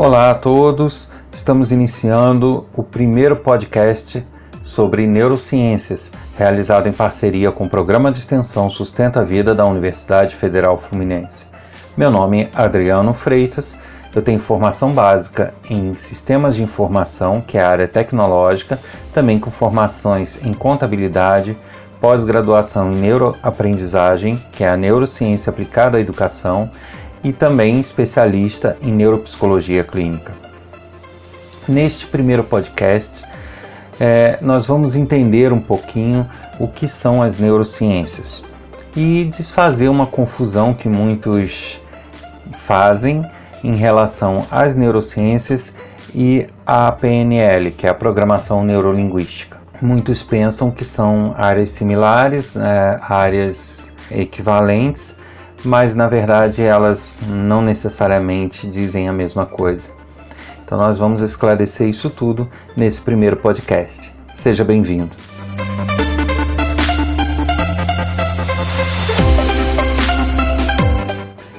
Olá a todos, estamos iniciando o primeiro podcast sobre neurociências, realizado em parceria com o Programa de Extensão Sustenta a Vida da Universidade Federal Fluminense. Meu nome é Adriano Freitas, eu tenho formação básica em Sistemas de Informação, que é a área tecnológica, também com formações em Contabilidade, pós-graduação em Neuroaprendizagem, que é a Neurociência Aplicada à Educação, e também especialista em Neuropsicologia Clínica. Neste primeiro podcast, é, nós vamos entender um pouquinho o que são as neurociências e desfazer uma confusão que muitos fazem em relação às neurociências e à PNL, que é a programação neurolinguística. Muitos pensam que são áreas similares, é, áreas equivalentes, mas na verdade elas não necessariamente dizem a mesma coisa. Então nós vamos esclarecer isso tudo nesse primeiro podcast. Seja bem-vindo.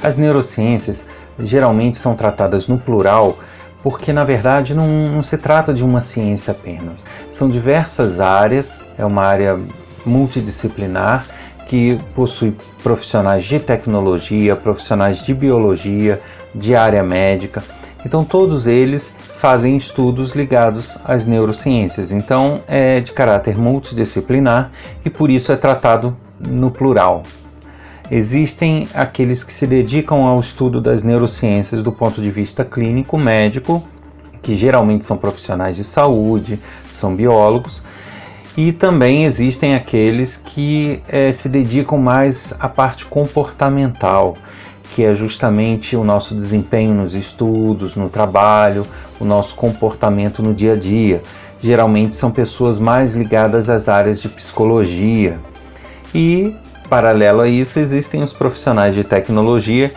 As neurociências geralmente são tratadas no plural porque na verdade não, não, se trata de uma ciência apenas. São diversas áreas, é uma área multidisciplinar que possui profissionais de tecnologia, profissionais de biologia, de área médica então, todos eles fazem estudos ligados às neurociências. Então, é de caráter multidisciplinar e por isso é tratado no plural. Existem aqueles que se dedicam ao estudo das neurociências do ponto de vista clínico, médico, que geralmente são profissionais de saúde, são biólogos, e também existem aqueles que é, se dedicam mais à parte comportamental, que é justamente o nosso desempenho nos estudos, no trabalho, o nosso comportamento no dia a dia. Geralmente são pessoas mais ligadas às áreas de psicologia. E, paralelo a isso, existem os profissionais de tecnologia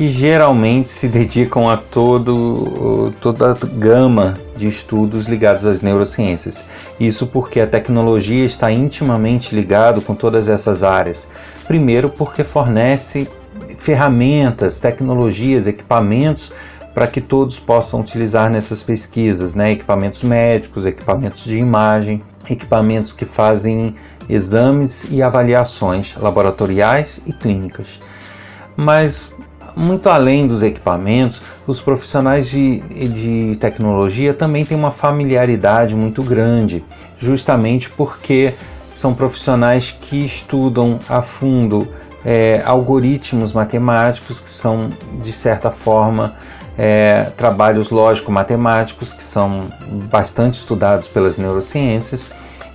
que geralmente se dedicam a todo, toda a gama de estudos ligados às neurociências. Isso porque a tecnologia está intimamente ligado com todas essas áreas. Primeiro, porque fornece ferramentas, tecnologias, equipamentos para que todos possam utilizar nessas pesquisas, né? equipamentos médicos, equipamentos de imagem, equipamentos que fazem exames e avaliações laboratoriais e clínicas. Mas muito além dos equipamentos, os profissionais de, de tecnologia também têm uma familiaridade muito grande, justamente porque são profissionais que estudam a fundo é, algoritmos matemáticos, que são, de certa forma, é, trabalhos lógico-matemáticos, que são bastante estudados pelas neurociências,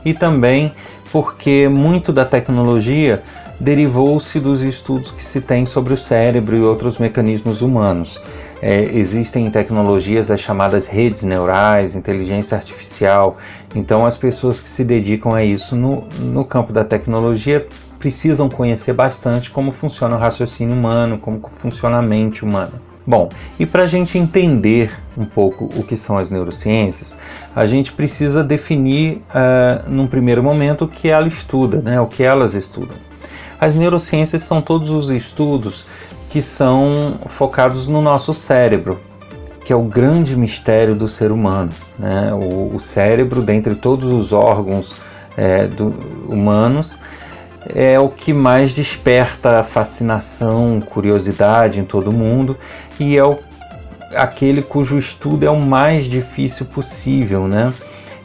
e também porque muito da tecnologia derivou-se dos estudos que se tem sobre o cérebro e outros mecanismos humanos. É, existem tecnologias as chamadas redes neurais, inteligência artificial. Então, as pessoas que se dedicam a isso no, no campo da tecnologia precisam conhecer bastante como funciona o raciocínio humano, como funciona a mente humana. Bom, e para a gente entender um pouco o que são as neurociências, a gente precisa definir, uh, num primeiro momento, o que ela estuda, né, o que elas estudam. As neurociências são todos os estudos que são focados no nosso cérebro, que é o grande mistério do ser humano. Né? O, o cérebro, dentre todos os órgãos é, do, humanos, é o que mais desperta fascinação, curiosidade em todo mundo e é o, aquele cujo estudo é o mais difícil possível, né?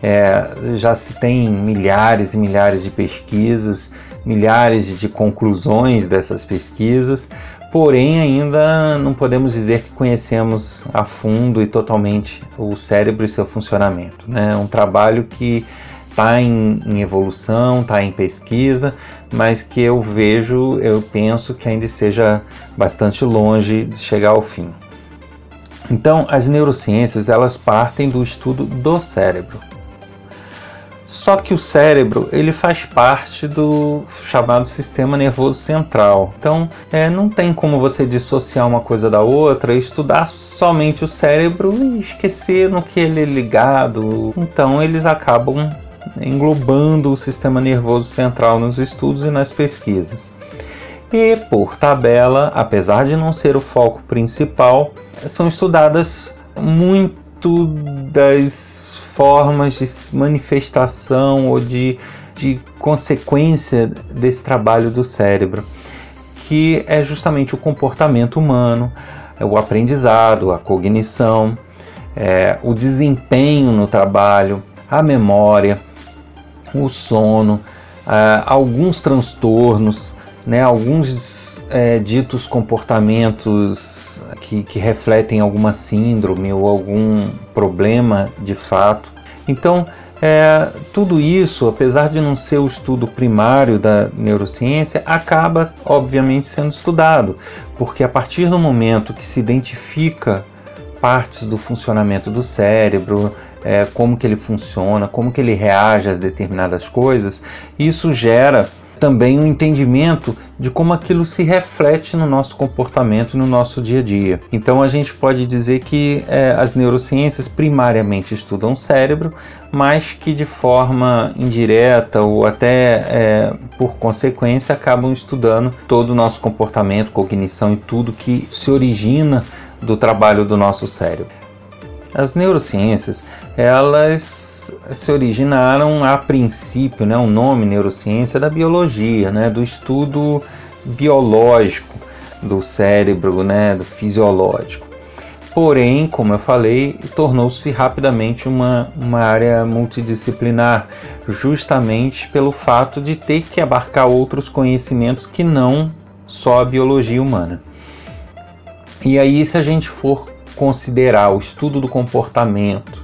É, já se tem milhares e milhares de pesquisas, milhares de conclusões dessas pesquisas, porém ainda não podemos dizer que conhecemos a fundo e totalmente o cérebro e seu funcionamento. Né? É um trabalho que está em, em, evolução, está em pesquisa, mas que eu vejo, eu penso que ainda seja bastante longe de chegar ao fim. Então, as neurociências elas partem do estudo do cérebro. Só que o cérebro ele faz parte do chamado sistema nervoso central. Então, é, não tem como você dissociar uma coisa da outra, estudar somente o cérebro e esquecer no que ele é ligado. Então, eles acabam englobando o sistema nervoso central nos estudos e nas pesquisas. E, por tabela, apesar de não ser o foco principal, são estudadas muito das formas de manifestação ou de, de consequência desse trabalho do cérebro, que é justamente o comportamento humano, é o aprendizado, a cognição, é, o desempenho no trabalho, a memória, o sono, é, alguns transtornos, né, alguns é, ditos comportamentos que, que refletem alguma síndrome ou algum problema de fato. Então, é, tudo isso, apesar de não ser o estudo primário da neurociência, acaba obviamente sendo estudado, porque a partir do momento que se identifica partes do funcionamento do cérebro, é, como que ele funciona, como que ele reage a determinadas coisas, isso gera também um entendimento de como aquilo se reflete no nosso comportamento no nosso dia a dia. Então a gente pode dizer que é, as neurociências primariamente estudam o cérebro, mas que de forma indireta ou até é, por consequência acabam estudando todo o nosso comportamento, cognição e tudo que se origina do trabalho do nosso cérebro. As neurociências, elas se originaram a princípio, né, o nome neurociência da biologia, né, do estudo biológico do cérebro, né, do fisiológico. Porém, como eu falei, tornou-se rapidamente uma, uma área multidisciplinar, justamente pelo fato de ter que abarcar outros conhecimentos que não só a biologia humana. E aí, se a gente for considerar o estudo do comportamento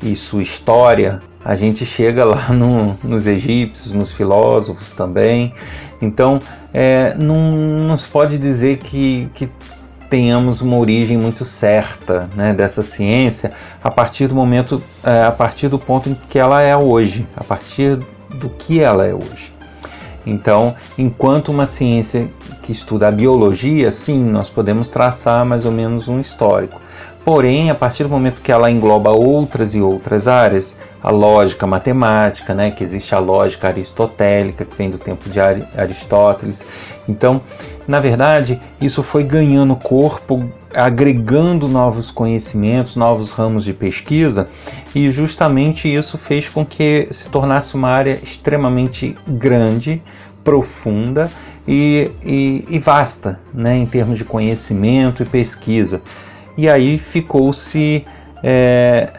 e sua história, a gente chega lá no, nos egípcios, nos filósofos também. Então, é, não, não se pode dizer que, que tenhamos uma origem muito certa né, dessa ciência a partir do momento, é, a partir do ponto em que ela é hoje, a partir do que ela é hoje. Então, enquanto uma ciência que estuda a biologia, sim, nós podemos traçar mais ou menos um histórico. Porém, a partir do momento que ela engloba outras e outras áreas, a lógica matemática, né, que existe a lógica aristotélica, que vem do tempo de Aristóteles. Então, na verdade, isso foi ganhando corpo, agregando novos conhecimentos, novos ramos de pesquisa, e justamente isso fez com que se tornasse uma área extremamente grande, profunda e, e, e vasta né, em termos de conhecimento e pesquisa. E aí ficou-se é,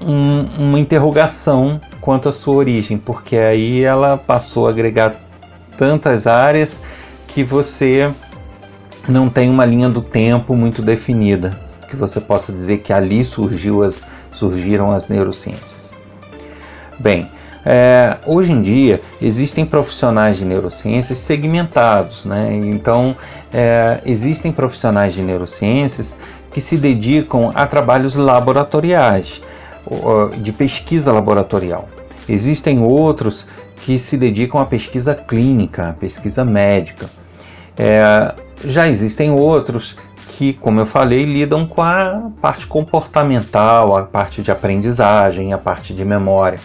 um, uma interrogação quanto à sua origem, porque aí ela passou a agregar tantas áreas que você não tem uma linha do tempo muito definida, que você possa dizer que ali surgiu as, surgiram as neurociências. Bem, é, hoje em dia existem profissionais de neurociências segmentados, né? então é, existem profissionais de neurociências que se dedicam a trabalhos laboratoriais, de pesquisa laboratorial. Existem outros que se dedicam à pesquisa clínica, à pesquisa médica. É, já existem outros que, como eu falei, lidam com a parte comportamental, a parte de aprendizagem, a parte de memória.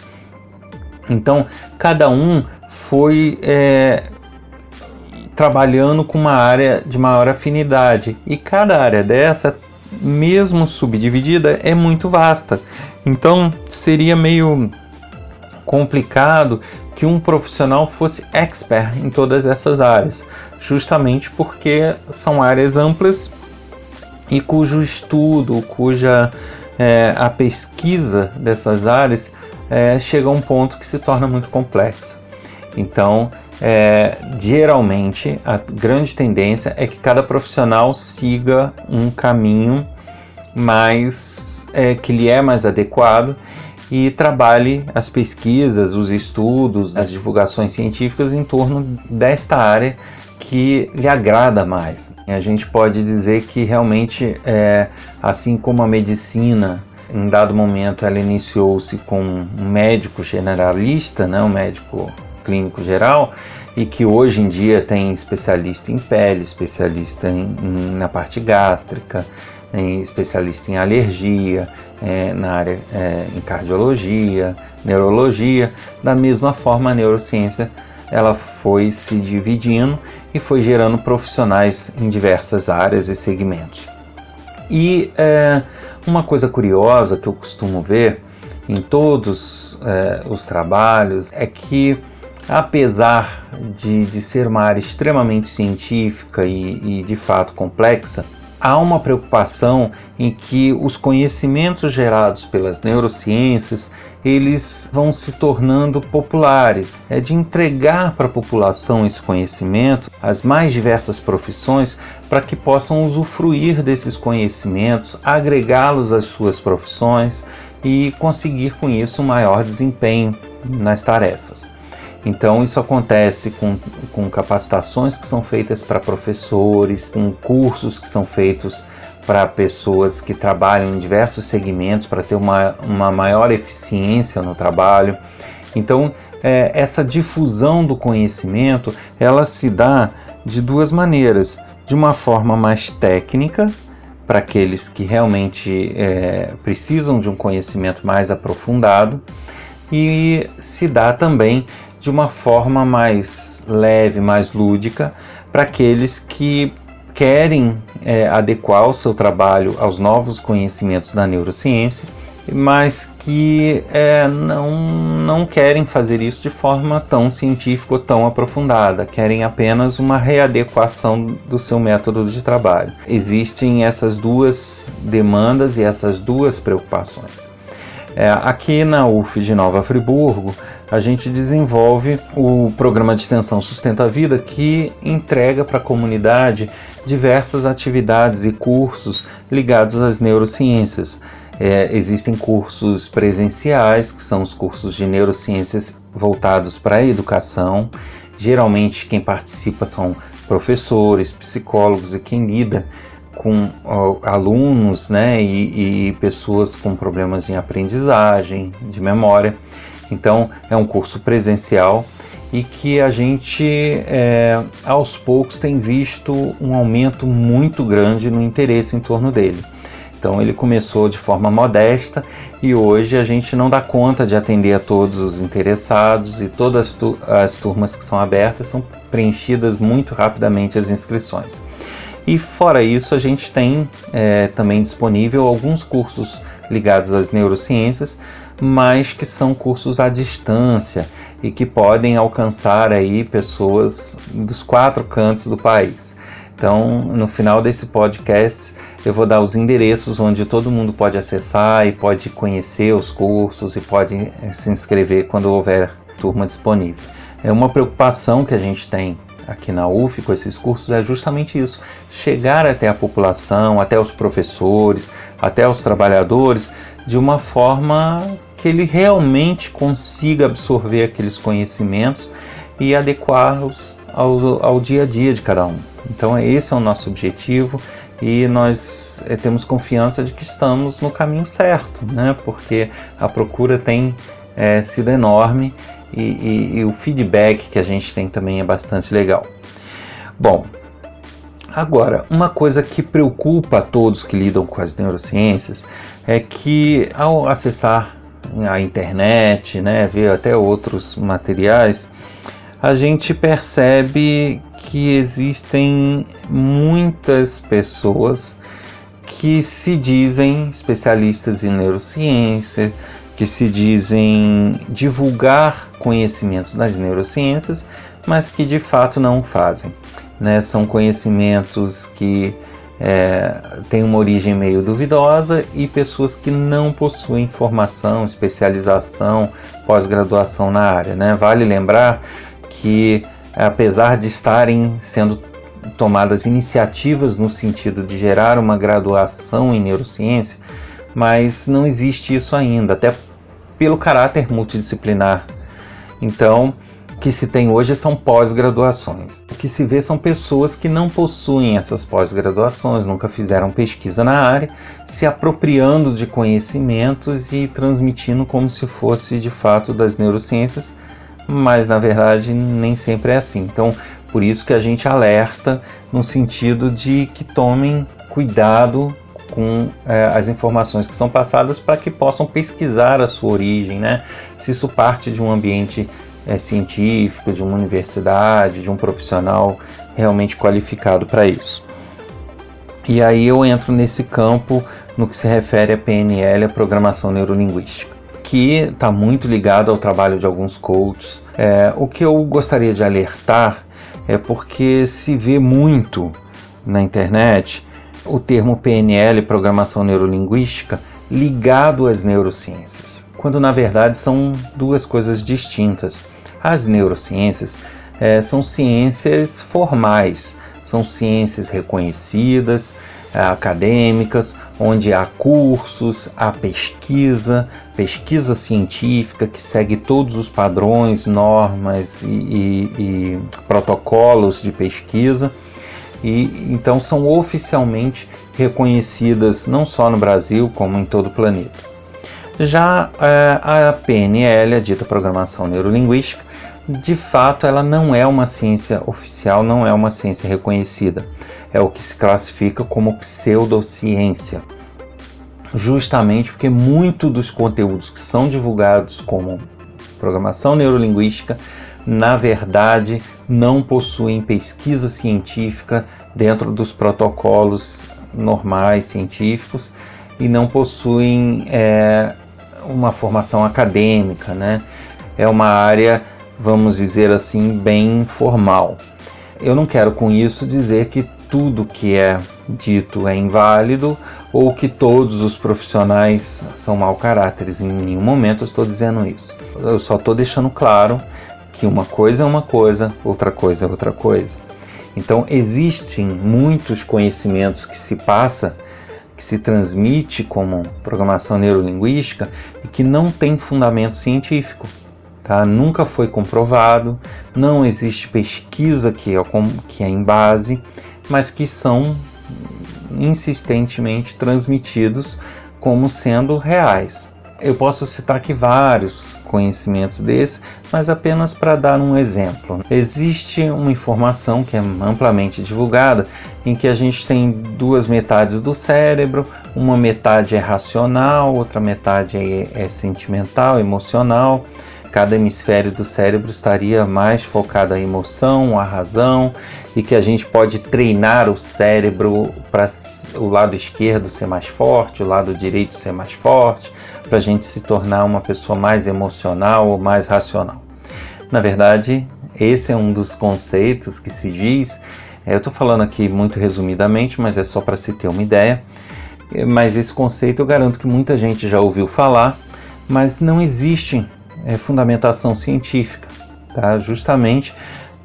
Então, cada um foi é, trabalhando com uma área de maior afinidade e cada área dessa mesmo subdividida, é muito vasta. Então seria meio complicado que um profissional fosse expert em todas essas áreas, justamente porque são áreas amplas e cujo estudo, cuja é, a pesquisa dessas áreas é, chega a um ponto que se torna muito complexa. Então, é, geralmente a grande tendência é que cada profissional siga um caminho mais é, que lhe é mais adequado e trabalhe as pesquisas, os estudos, as divulgações científicas em torno desta área que lhe agrada mais. A gente pode dizer que realmente, é, assim como a medicina, em dado momento ela iniciou-se com um médico generalista, né, um médico clínico geral e que hoje em dia tem especialista em pele, especialista em, em, na parte gástrica, em especialista em alergia, é, na área é, em cardiologia, neurologia. Da mesma forma, a neurociência ela foi se dividindo e foi gerando profissionais em diversas áreas e segmentos. E é, Uma coisa curiosa que eu costumo ver em todos é, os trabalhos é que, apesar de, de ser uma área extremamente científica e, e de fato complexa, há uma preocupação em que os conhecimentos gerados pelas neurociências eles vão se tornando populares. É de entregar para a população esse conhecimento, as mais diversas profissões, para que possam usufruir desses conhecimentos, agregá-los às suas profissões e conseguir com isso um maior desempenho nas tarefas. Então, isso acontece com, com capacitações que são feitas para professores, com cursos que são feitos para pessoas que trabalham em diversos segmentos para ter uma, uma maior eficiência no trabalho. Então, é, essa difusão do conhecimento ela se dá de duas maneiras: de uma forma mais técnica, para aqueles que realmente é, precisam de um conhecimento mais aprofundado, e se dá também de uma forma mais leve, mais lúdica, para aqueles que querem é, adequar o seu trabalho aos novos conhecimentos da neurociência, mas que é, não, não querem fazer isso de forma tão científica ou tão aprofundada, querem apenas uma readequação do seu método de trabalho. Existem essas duas demandas e essas duas preocupações. É, aqui na UF de Nova Friburgo, a gente desenvolve o programa de extensão Sustenta a Vida, que entrega para a comunidade diversas atividades e cursos ligados às neurociências. É, existem cursos presenciais, que são os cursos de neurociências voltados para a educação. Geralmente, quem participa são professores, psicólogos e quem lida com alunos né, e, e pessoas com problemas em aprendizagem, de memória. Então, é um curso presencial e que a gente, é, aos poucos, tem visto um aumento muito grande no interesse em torno dele. Então, ele começou de forma modesta e hoje a gente não dá conta de atender a todos os interessados e todas tu as turmas que são abertas são preenchidas muito rapidamente as inscrições. E fora isso, a gente tem é, também disponível alguns cursos ligados às neurociências, mas que são cursos à distância e que podem alcançar aí pessoas dos quatro cantos do país. Então, no final desse podcast, eu vou dar os endereços onde todo mundo pode acessar e pode conhecer os cursos e pode eh, se inscrever quando houver turma disponível. É uma preocupação que a gente tem aqui na UF com esses cursos é justamente isso: chegar até a população, até os professores, até os trabalhadores, de uma forma que ele realmente consiga absorver aqueles conhecimentos e adequá-los ao, ao dia a dia de cada um. Então, esse é o nosso objetivo e nós é, temos confiança de que estamos no caminho certo, né? porque a procura tem é, sido enorme e, e, e o feedback que a gente tem também é bastante legal. Bom, Agora, uma coisa que preocupa a todos que lidam com as neurociências é que ao acessar a internet, né, ver até outros materiais, a gente percebe que existem muitas pessoas que se dizem especialistas em neurociência, que se dizem divulgar conhecimentos das neurociências, mas que de fato não fazem. Né? São conhecimentos que é, têm uma origem meio duvidosa e pessoas que não possuem formação, especialização, pós-graduação na área. Né? Vale lembrar que, apesar de estarem sendo tomadas iniciativas no sentido de gerar uma graduação em neurociência, mas não existe isso ainda, até pelo caráter multidisciplinar. Então, o que se tem hoje são pós-graduações. O que se vê são pessoas que não possuem essas pós-graduações, nunca fizeram pesquisa na área, se apropriando de conhecimentos e transmitindo como se fosse de fato das neurociências, mas na verdade nem sempre é assim. Então, por isso que a gente alerta no sentido de que tomem cuidado com é, as informações que são passadas para que possam pesquisar a sua origem, né? Se isso parte de um ambiente é, científico, de uma universidade, de um profissional realmente qualificado para isso. E aí eu entro nesse campo no que se refere a PNL, a programação neurolinguística, que está muito ligado ao trabalho de alguns coaches. É, o que eu gostaria de alertar é porque se vê muito na internet o termo PNL, programação neurolinguística, ligado às neurociências, quando na verdade são duas coisas distintas. As neurociências é, são ciências formais, são ciências reconhecidas, é, acadêmicas, onde há cursos, há pesquisa, pesquisa científica que segue todos os padrões, normas e, e, e protocolos de pesquisa. E então são oficialmente reconhecidas não só no Brasil, como em todo o planeta. Já é, a PNL, a dita Programação Neurolinguística, de fato ela não é uma ciência oficial, não é uma ciência reconhecida. É o que se classifica como pseudociência. Justamente porque muito dos conteúdos que são divulgados como programação neurolinguística, na verdade, não possuem pesquisa científica dentro dos protocolos normais científicos e não possuem é, uma formação acadêmica, né? É uma área vamos dizer assim, bem formal. Eu não quero com isso dizer que tudo que é dito é inválido ou que todos os profissionais são mau caráteres. Em nenhum momento eu estou dizendo isso. Eu só estou deixando claro que uma coisa é uma coisa, outra coisa é outra coisa. Então existem muitos conhecimentos que se passa, que se transmite como programação neurolinguística e que não tem fundamento científico tá? nunca foi comprovado, não existe pesquisa que é, que é em base, mas que são insistentemente transmitidos como sendo reais. Eu posso citar aqui vários conhecimentos desses, mas apenas para dar um exemplo. Existe uma informação que é amplamente divulgada em que a gente tem duas metades do cérebro, uma metade é racional, outra metade é, é sentimental, emocional cada hemisfério do cérebro estaria mais focado à emoção, à razão, e que a gente pode treinar o cérebro para o lado esquerdo ser mais forte, o lado direito ser mais forte, para a gente se tornar uma pessoa mais emocional ou mais racional. Na verdade, esse é um dos conceitos que se diz. É, eu estou falando aqui muito resumidamente, mas é só para se ter uma ideia. Mas esse conceito eu garanto que muita gente já ouviu falar, mas não existe é, fundamentação científica, tá? justamente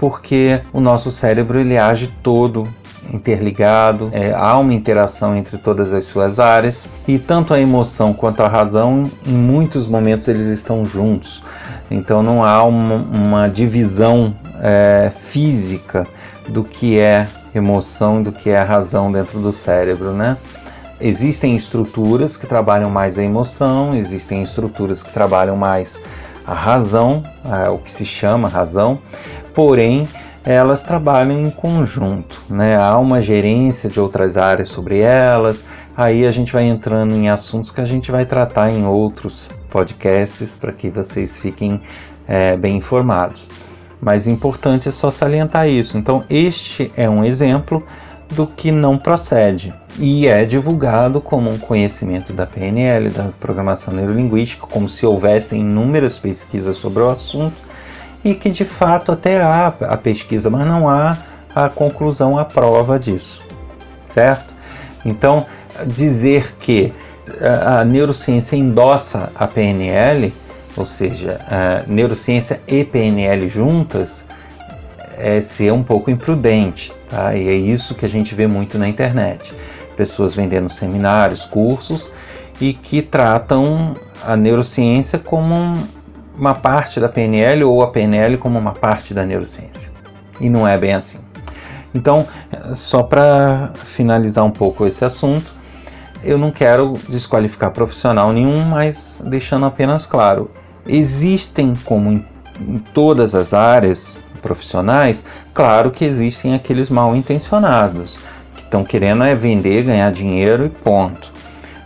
porque o nosso cérebro ele age todo interligado, é, há uma interação entre todas as suas áreas e tanto a emoção quanto a razão, em muitos momentos eles estão juntos. Então não há uma, uma divisão é, física do que é emoção e do que é razão dentro do cérebro, né? Existem estruturas que trabalham mais a emoção, existem estruturas que trabalham mais a razão, o que se chama razão, porém elas trabalham em conjunto, né? Há uma gerência de outras áreas sobre elas. Aí a gente vai entrando em assuntos que a gente vai tratar em outros podcasts para que vocês fiquem é, bem informados. Mas importante é só salientar isso. Então, este é um exemplo do que não procede e é divulgado como um conhecimento da PNL, da programação neurolinguística, como se houvessem inúmeras pesquisas sobre o assunto e que de fato até há a pesquisa, mas não há a conclusão, a prova disso, certo? Então, dizer que a neurociência endossa a PNL, ou seja, a neurociência e PNL juntas, é ser um pouco imprudente, tá? E é isso que a gente vê muito na internet. Pessoas vendendo seminários, cursos e que tratam a neurociência como uma parte da PNL ou a PNL como uma parte da neurociência. E não é bem assim. Então, só para finalizar um pouco esse assunto, eu não quero desqualificar profissional nenhum, mas deixando apenas claro, existem como em, em todas as áreas profissionais, claro que existem aqueles mal intencionados, que estão querendo é vender, ganhar dinheiro e ponto.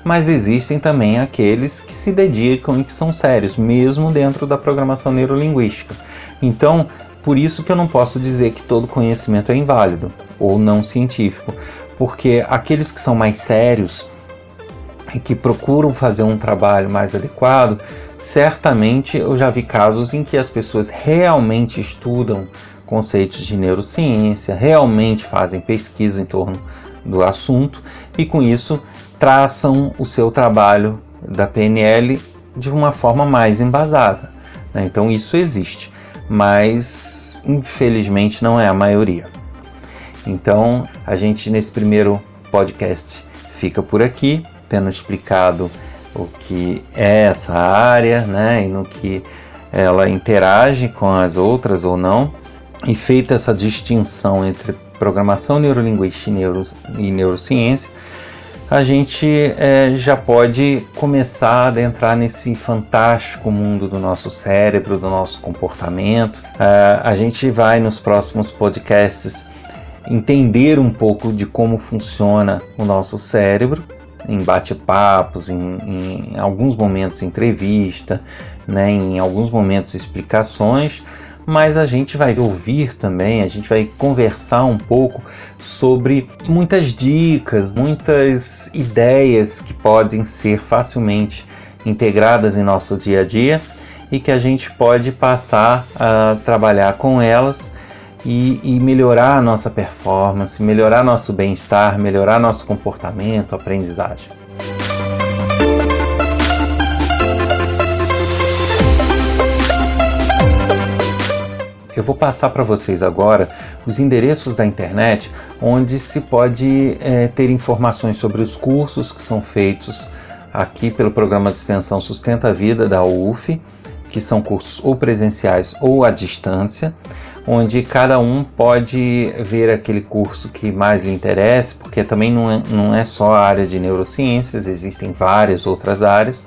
Mas existem também aqueles que se dedicam e que são sérios, mesmo dentro da programação neurolinguística. Então, por isso que eu não posso dizer que todo conhecimento é inválido ou não científico, porque aqueles que são mais sérios e que procuram fazer um trabalho mais adequado, certamente eu já vi casos em que as pessoas realmente estudam conceitos de neurociência, realmente fazem pesquisa em torno do assunto e com isso traçam o seu trabalho da PNL de uma forma mais embasada. Né? Então isso existe, mas infelizmente não é a maioria. Então a gente nesse primeiro podcast fica por aqui, tendo explicado o que é essa área, né, e no que ela interage com as outras ou não, e feita essa distinção entre programação neurolinguística e, neuro, e neurociência, a gente é, já pode começar a adentrar nesse fantástico mundo do nosso cérebro, do nosso comportamento. É, a gente vai nos próximos podcasts entender um pouco de como funciona o nosso cérebro em bate-papos, em, em, alguns momentos entrevista, né, em alguns momentos explicações, mas a gente vai ouvir também, a gente vai conversar um pouco sobre muitas dicas, muitas ideias que podem ser facilmente integradas em nosso dia a dia e que a gente pode passar a trabalhar com elas e, e melhorar a nossa performance, melhorar nosso bem-estar, melhorar nosso comportamento, aprendizagem. Eu vou passar para vocês agora os endereços da internet onde se pode é, ter informações sobre os cursos que são feitos aqui pelo programa de extensão Sustenta a Vida da UF, que são cursos ou presenciais ou à distância, onde cada um pode ver aquele curso que mais lhe interessa, porque também não é, não é só a área de neurociências, existem várias outras áreas,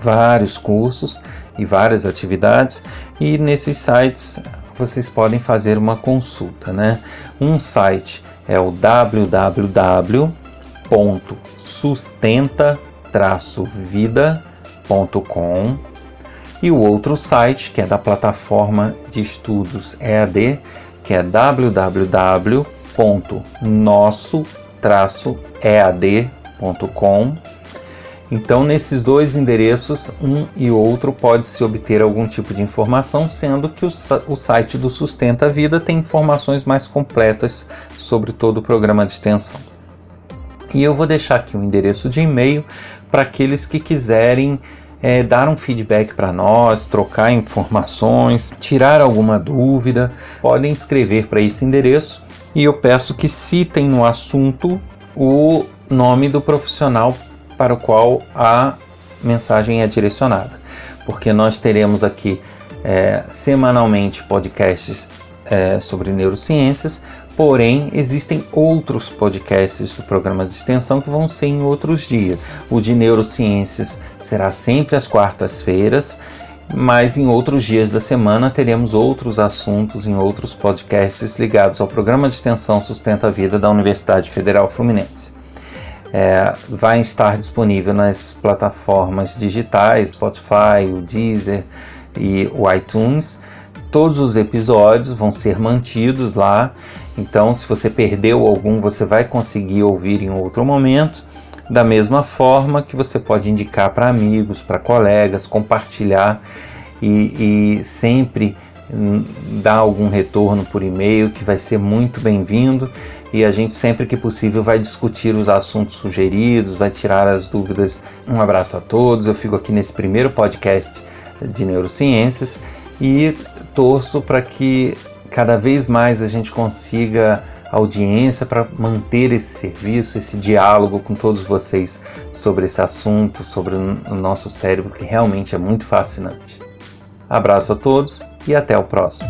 vários cursos e várias atividades, e nesses sites vocês podem fazer uma consulta, né? Um site é o www.sustenta-vida.com e o outro site, que é da plataforma de estudos EAD, que é www.nosso-ead.com então, nesses dois endereços, um e outro, pode-se obter algum tipo de informação, sendo que o, o site do Sustenta Vida tem informações mais completas sobre todo o programa de extensão. E eu vou deixar aqui um endereço de e-mail para aqueles que quiserem é, dar um feedback para nós, trocar informações, tirar alguma dúvida, podem escrever para esse endereço e eu peço que citem no assunto o nome do profissional para o qual a mensagem é direcionada, porque nós teremos aqui é, semanalmente podcasts é, sobre neurociências, porém existem outros podcasts do programa de extensão que vão ser em outros dias. O de neurociências será sempre às quartas-feiras, mas em outros dias da semana teremos outros assuntos em outros podcasts ligados ao programa de extensão Sustenta a Vida da Universidade Federal Fluminense é, vai estar disponível nas plataformas digitais, Spotify, o Deezer e o iTunes. Todos os episódios vão ser mantidos lá, então se você perdeu algum, você vai conseguir ouvir em outro momento. Da mesma forma que você pode indicar para amigos, para colegas, compartilhar e, e sempre hum, dar algum retorno por e-mail que vai ser muito bem-vindo e a gente sempre que possível vai discutir os assuntos sugeridos, vai tirar as dúvidas. Um abraço a todos. Eu fico aqui nesse primeiro podcast de neurociências e torço para que cada vez mais a gente consiga audiência para manter esse serviço, esse diálogo com todos vocês sobre esse assunto, sobre o nosso cérebro, que realmente é muito fascinante. Abraço a todos e até o próximo.